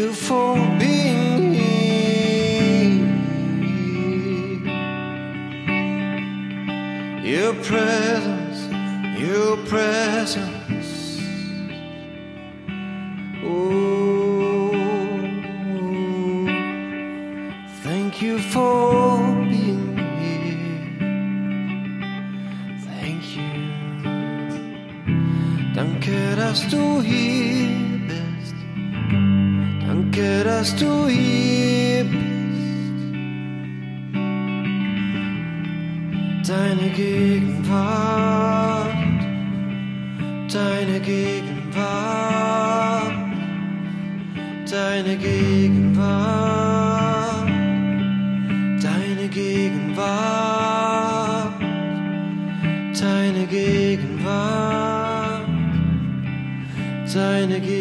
you for being here. Your presence, Deine Gegenwart, deine Gegenwart, deine Gegenwart, deine Gegenwart, deine Gegenwart, deine Gegenwart.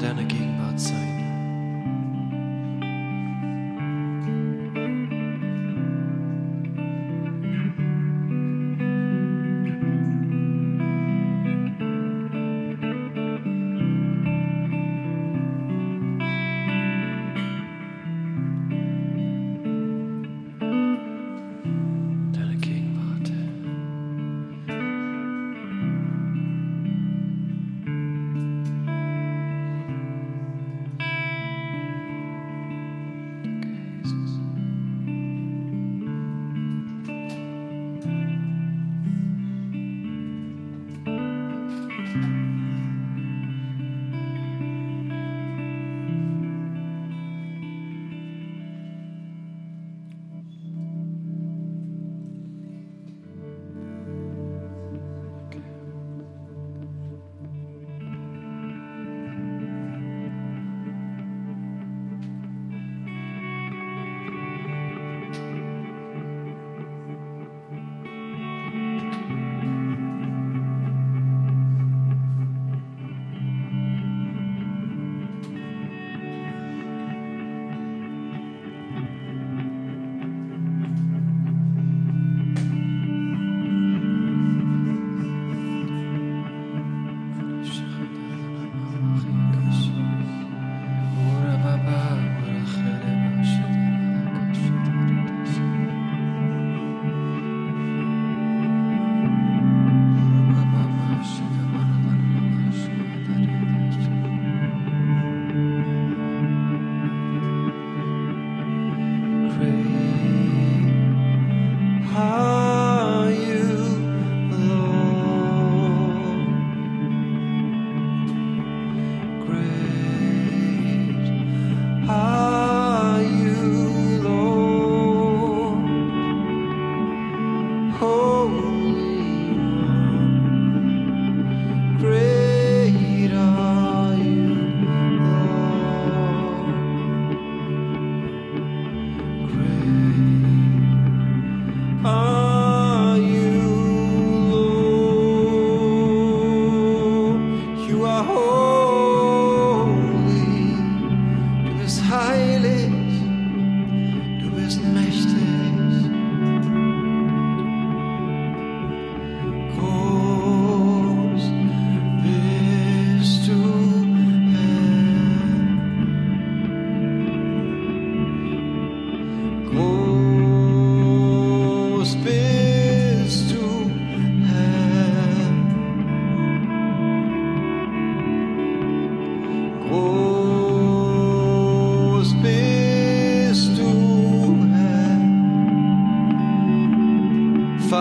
Herr,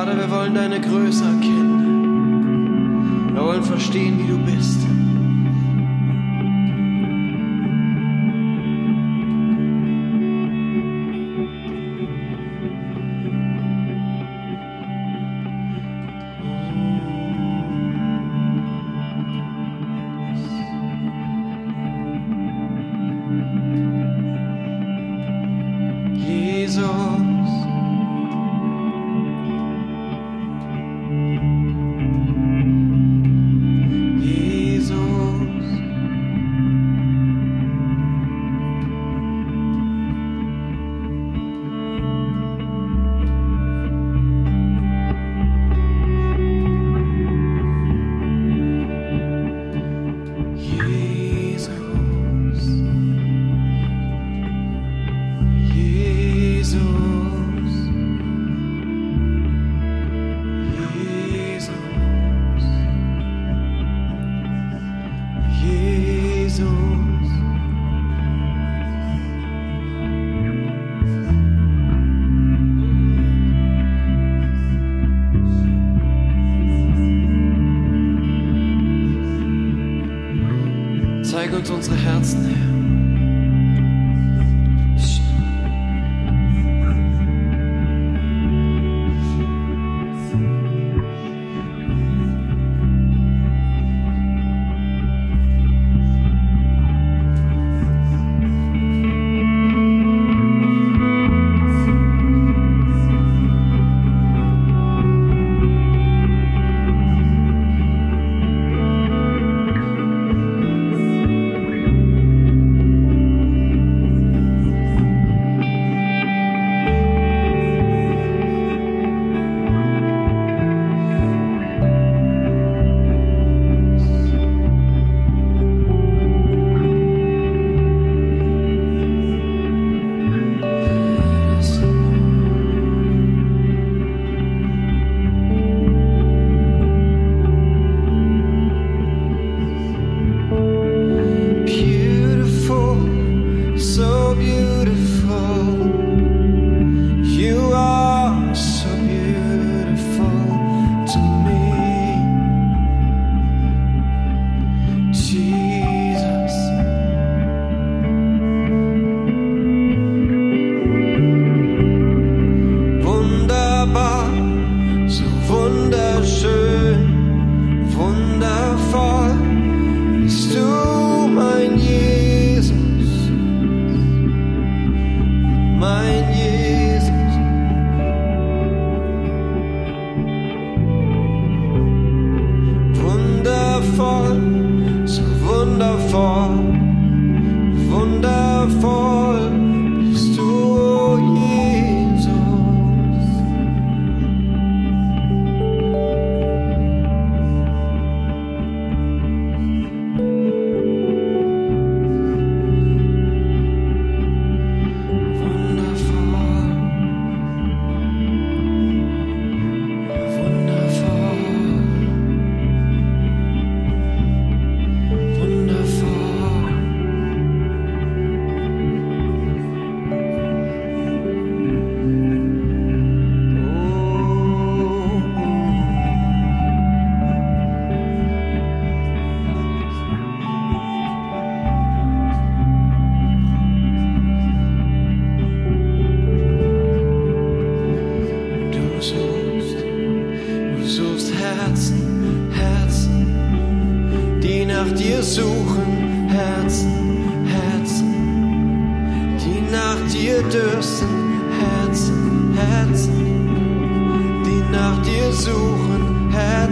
Vater, wir wollen deine Größe erkennen. Wir wollen verstehen, wie du bist.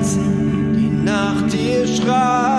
Herzen, die nach dir schreien.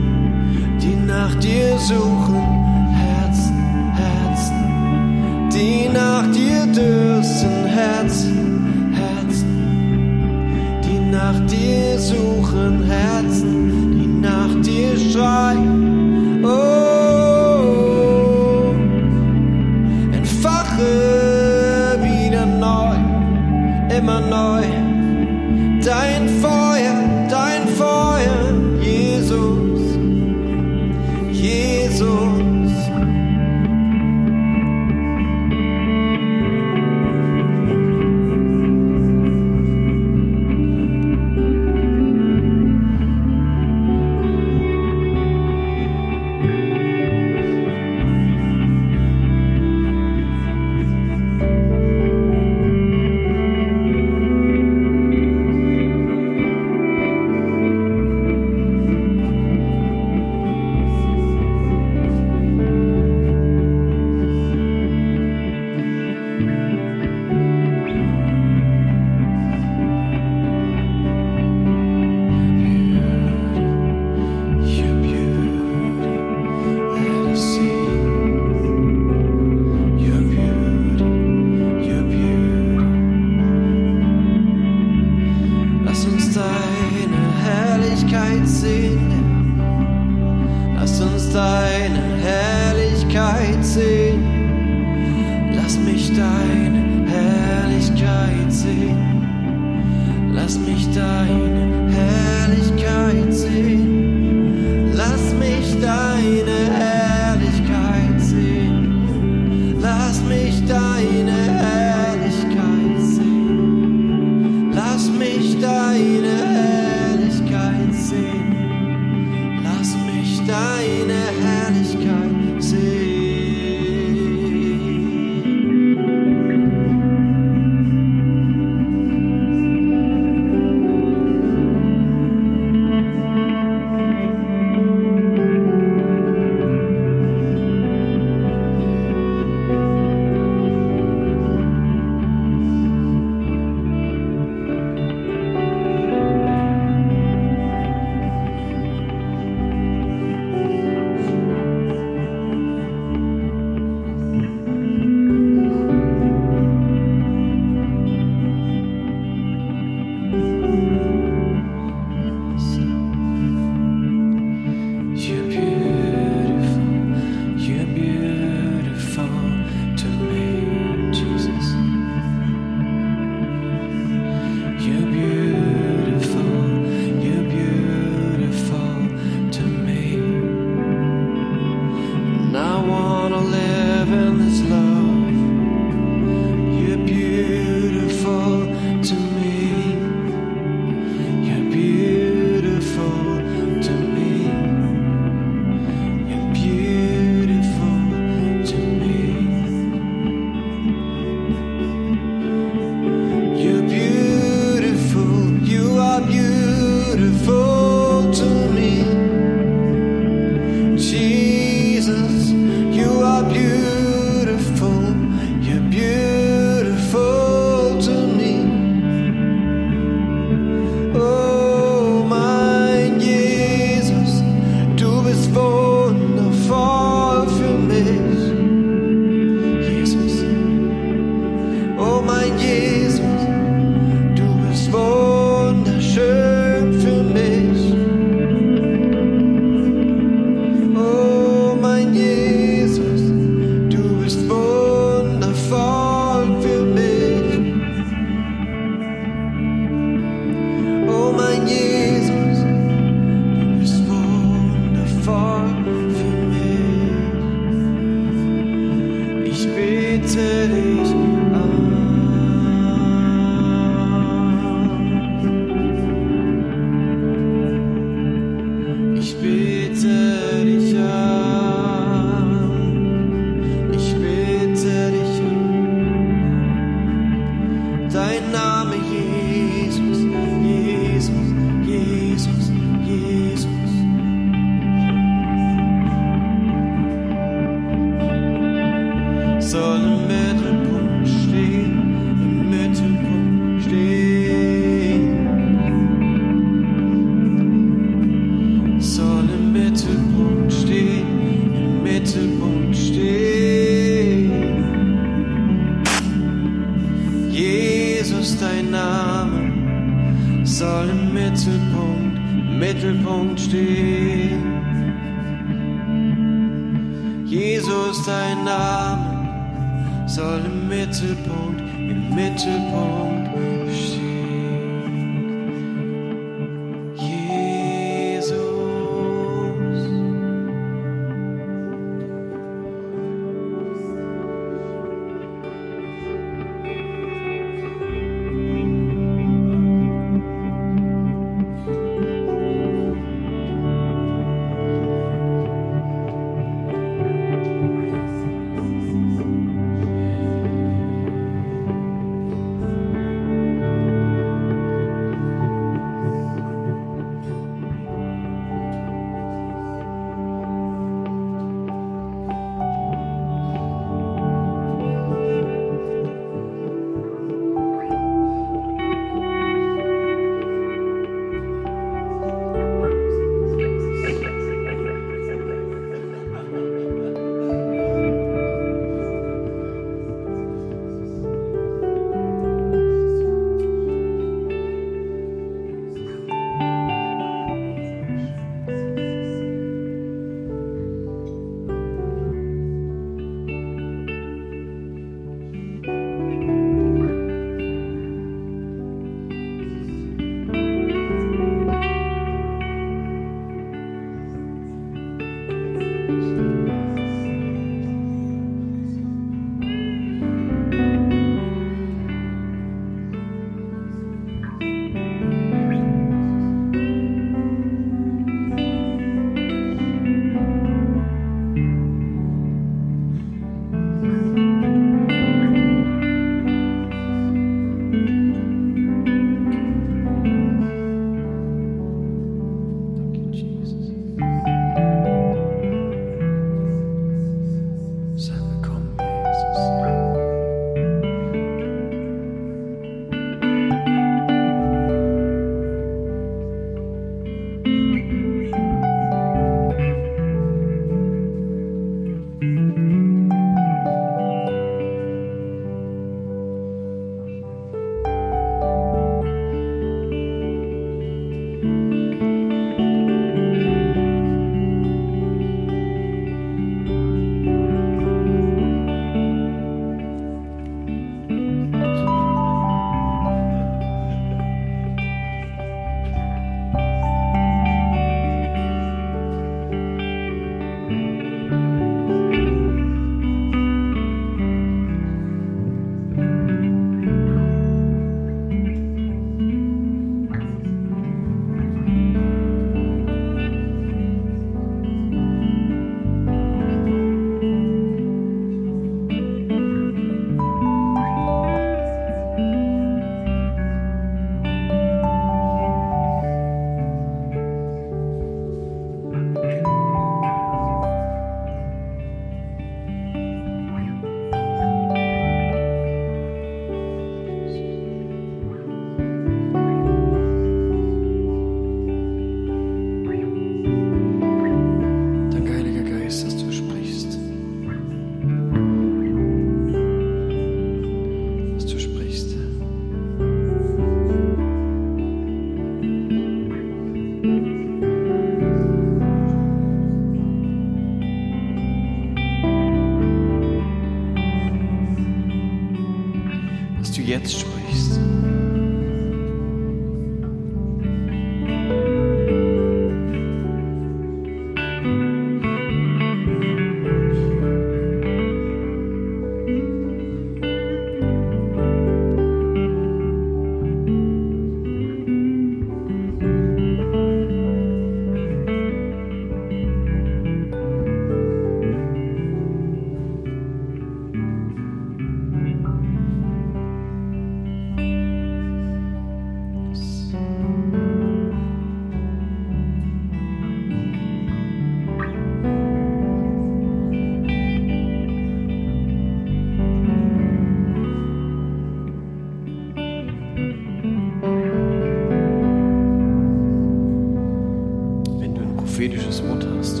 schwedisches Wort hast.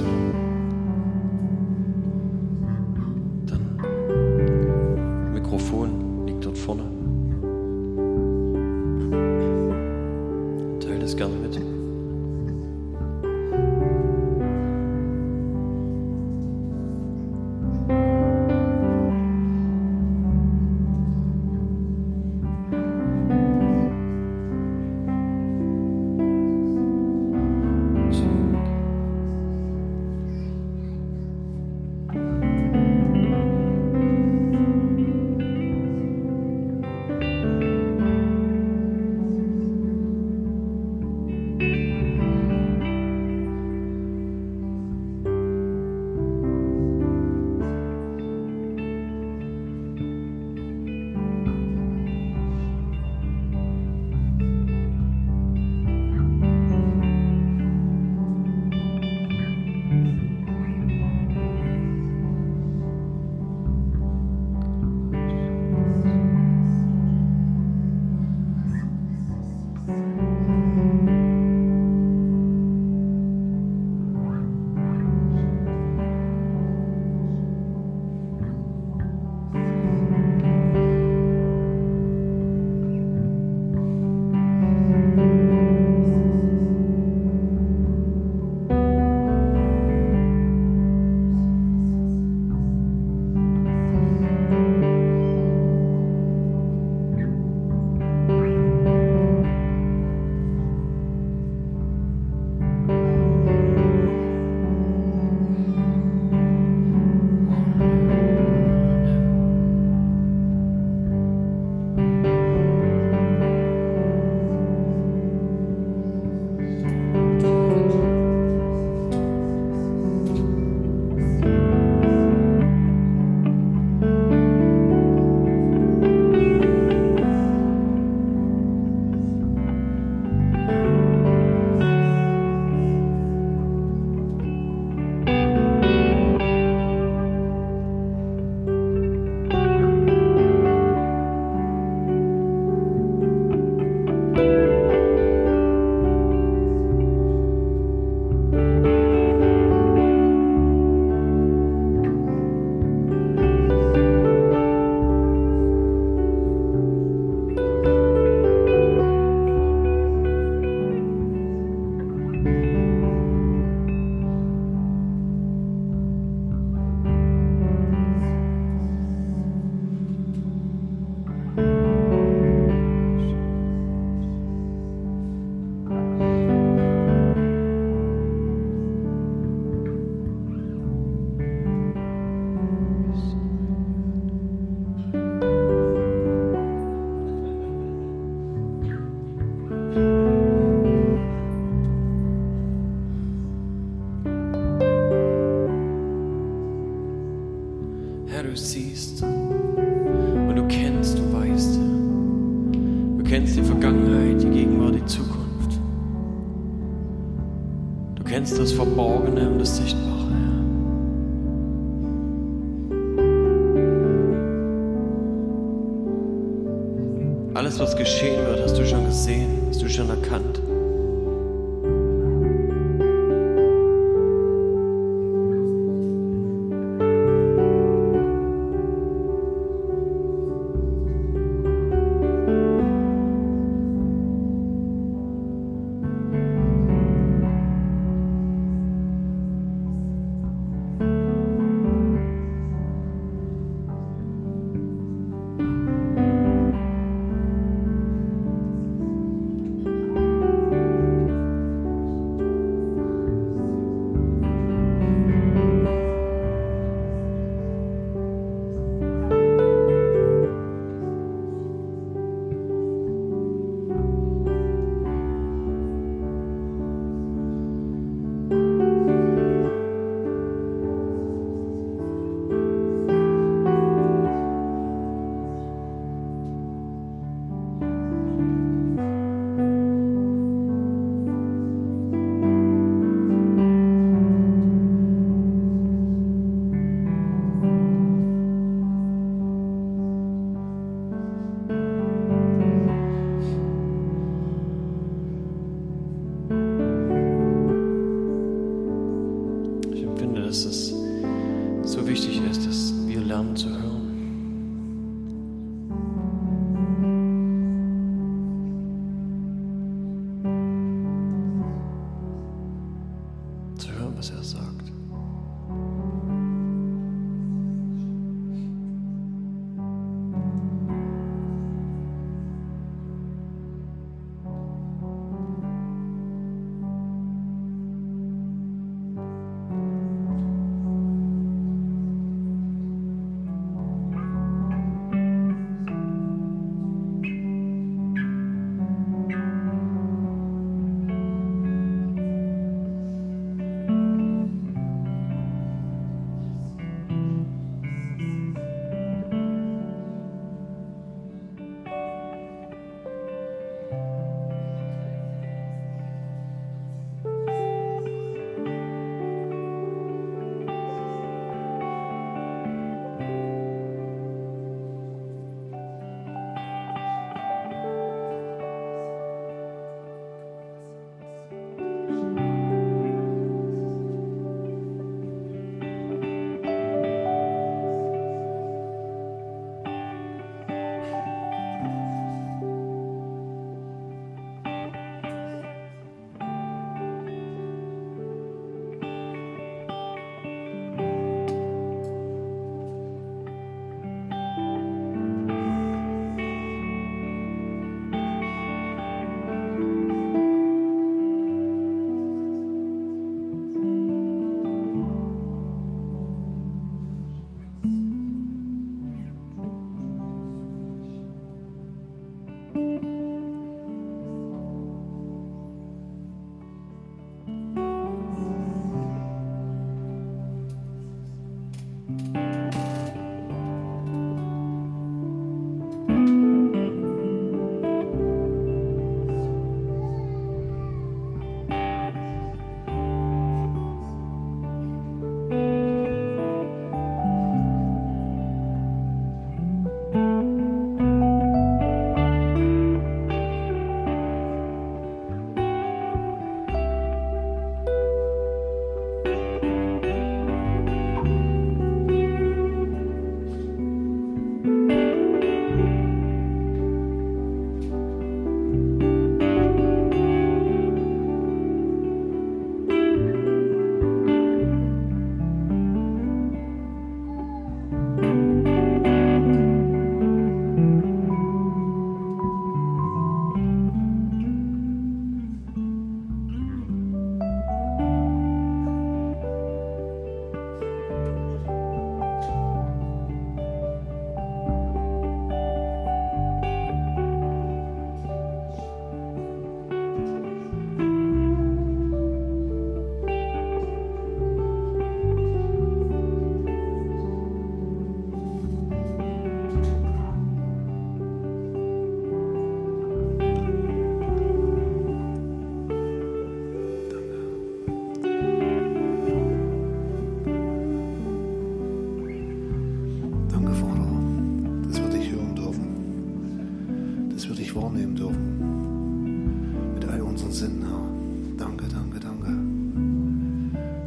Wahrnehmen dürfen. Mit all unseren Sinnen, Herr. Danke, danke, danke.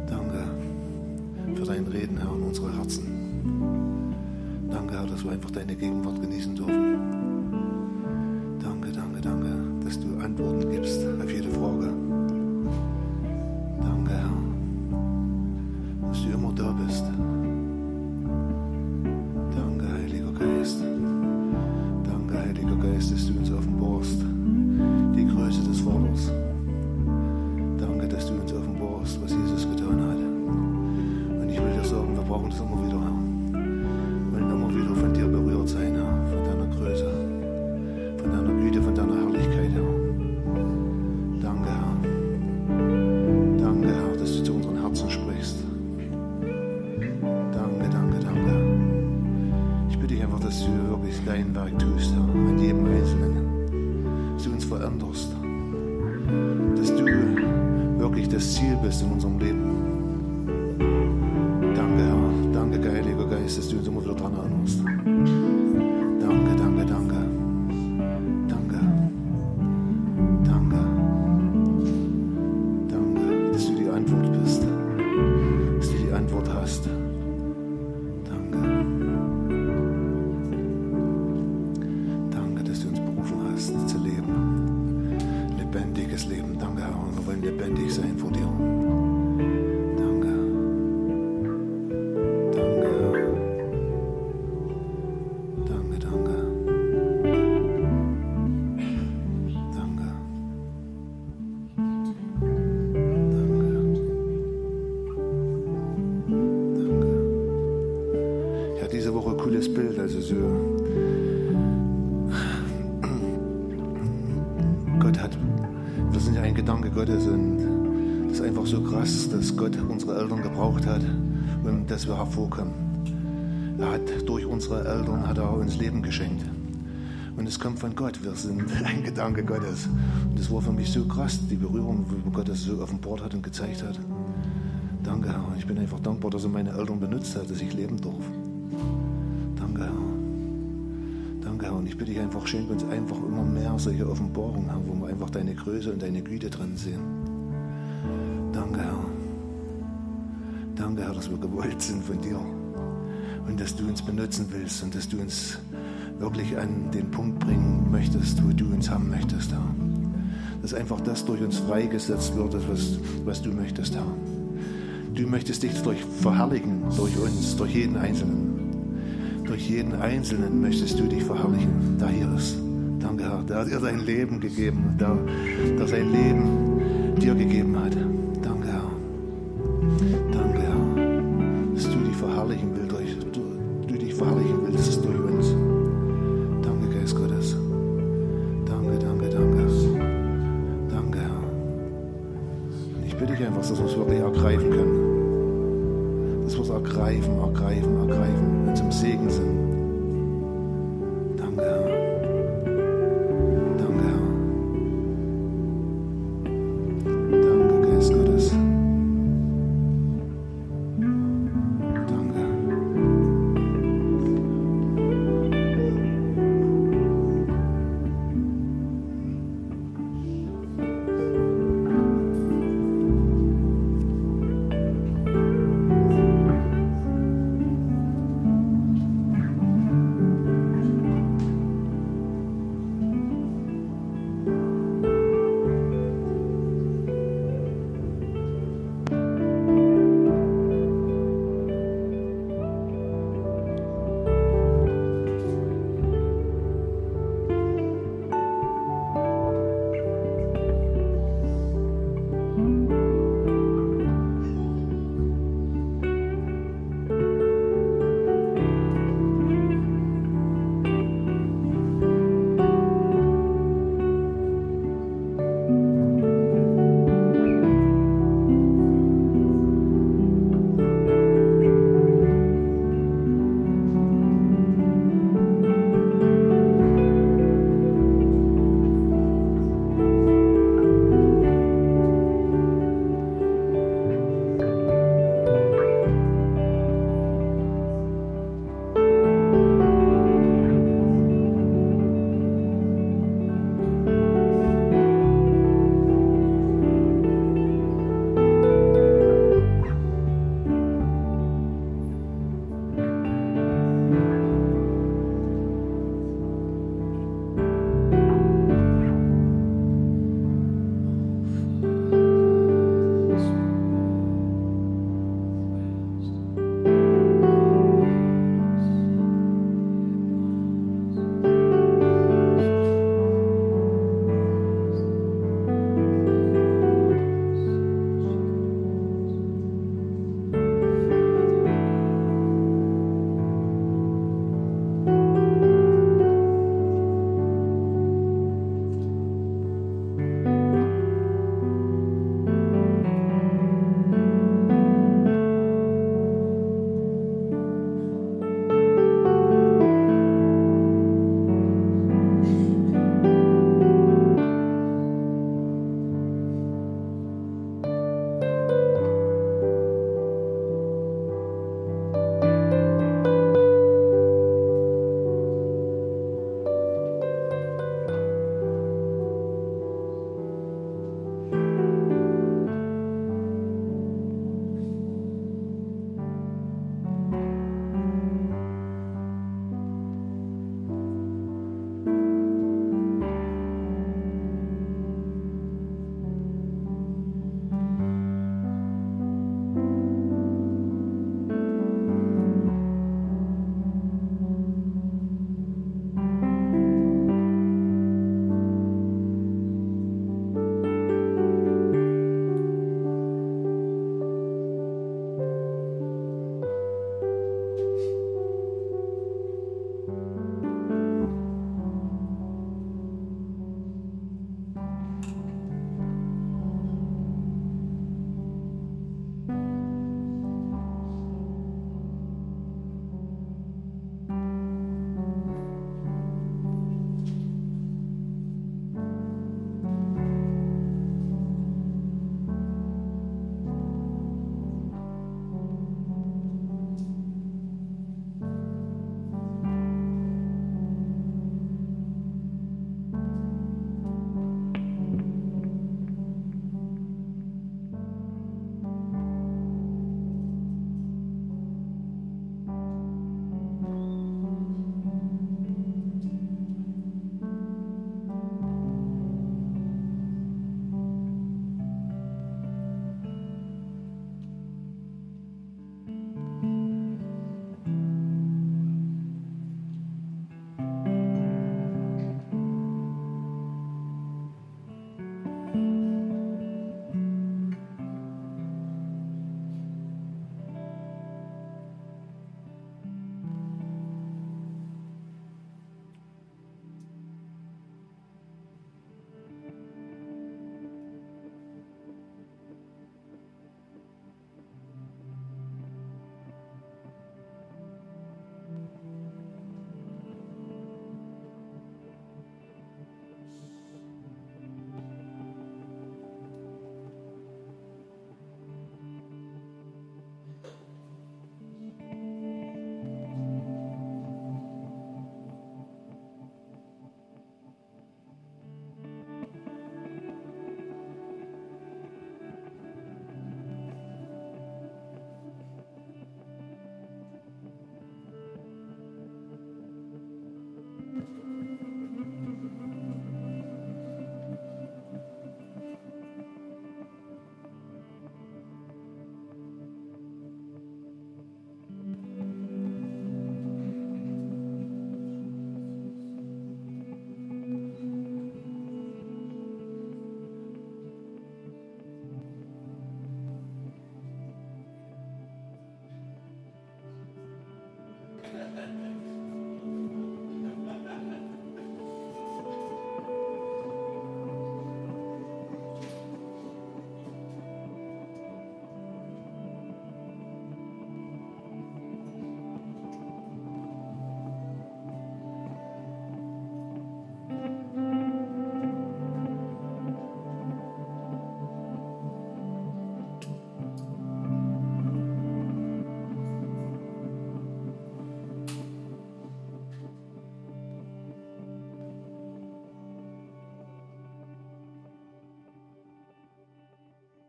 Danke für dein Reden, Herr, in unsere Herzen. Danke, Herr, dass wir einfach deine Gegenwart genießen dürfen. Dass wir hervorkommen. Er hat durch unsere Eltern hat er uns Leben geschenkt. Und es kommt von Gott. Wir sind ein Gedanke Gottes. Und das war für mich so krass, die Berührung, wo Gott das so offenbart hat und gezeigt hat. Danke, Herr. Ich bin einfach dankbar, dass er meine Eltern benutzt hat, dass ich leben darf. Danke, Herr. Danke, Herr. Und ich bitte dich einfach, schenk uns einfach immer mehr solche Offenbarungen, Herr, wo wir einfach deine Größe und deine Güte drin sehen. Dass wir gewollt sind von dir. Und dass du uns benutzen willst und dass du uns wirklich an den Punkt bringen möchtest, wo du uns haben möchtest, Herr. Dass einfach das durch uns freigesetzt wird, was, was du möchtest, Herr. Du möchtest dich durch verherrlichen, durch uns, durch jeden Einzelnen. Durch jeden Einzelnen möchtest du dich verherrlichen, der hier ist. Danke, Herr. Der hat dir sein Leben gegeben, der, der sein Leben dir gegeben hat. Ha ha ha.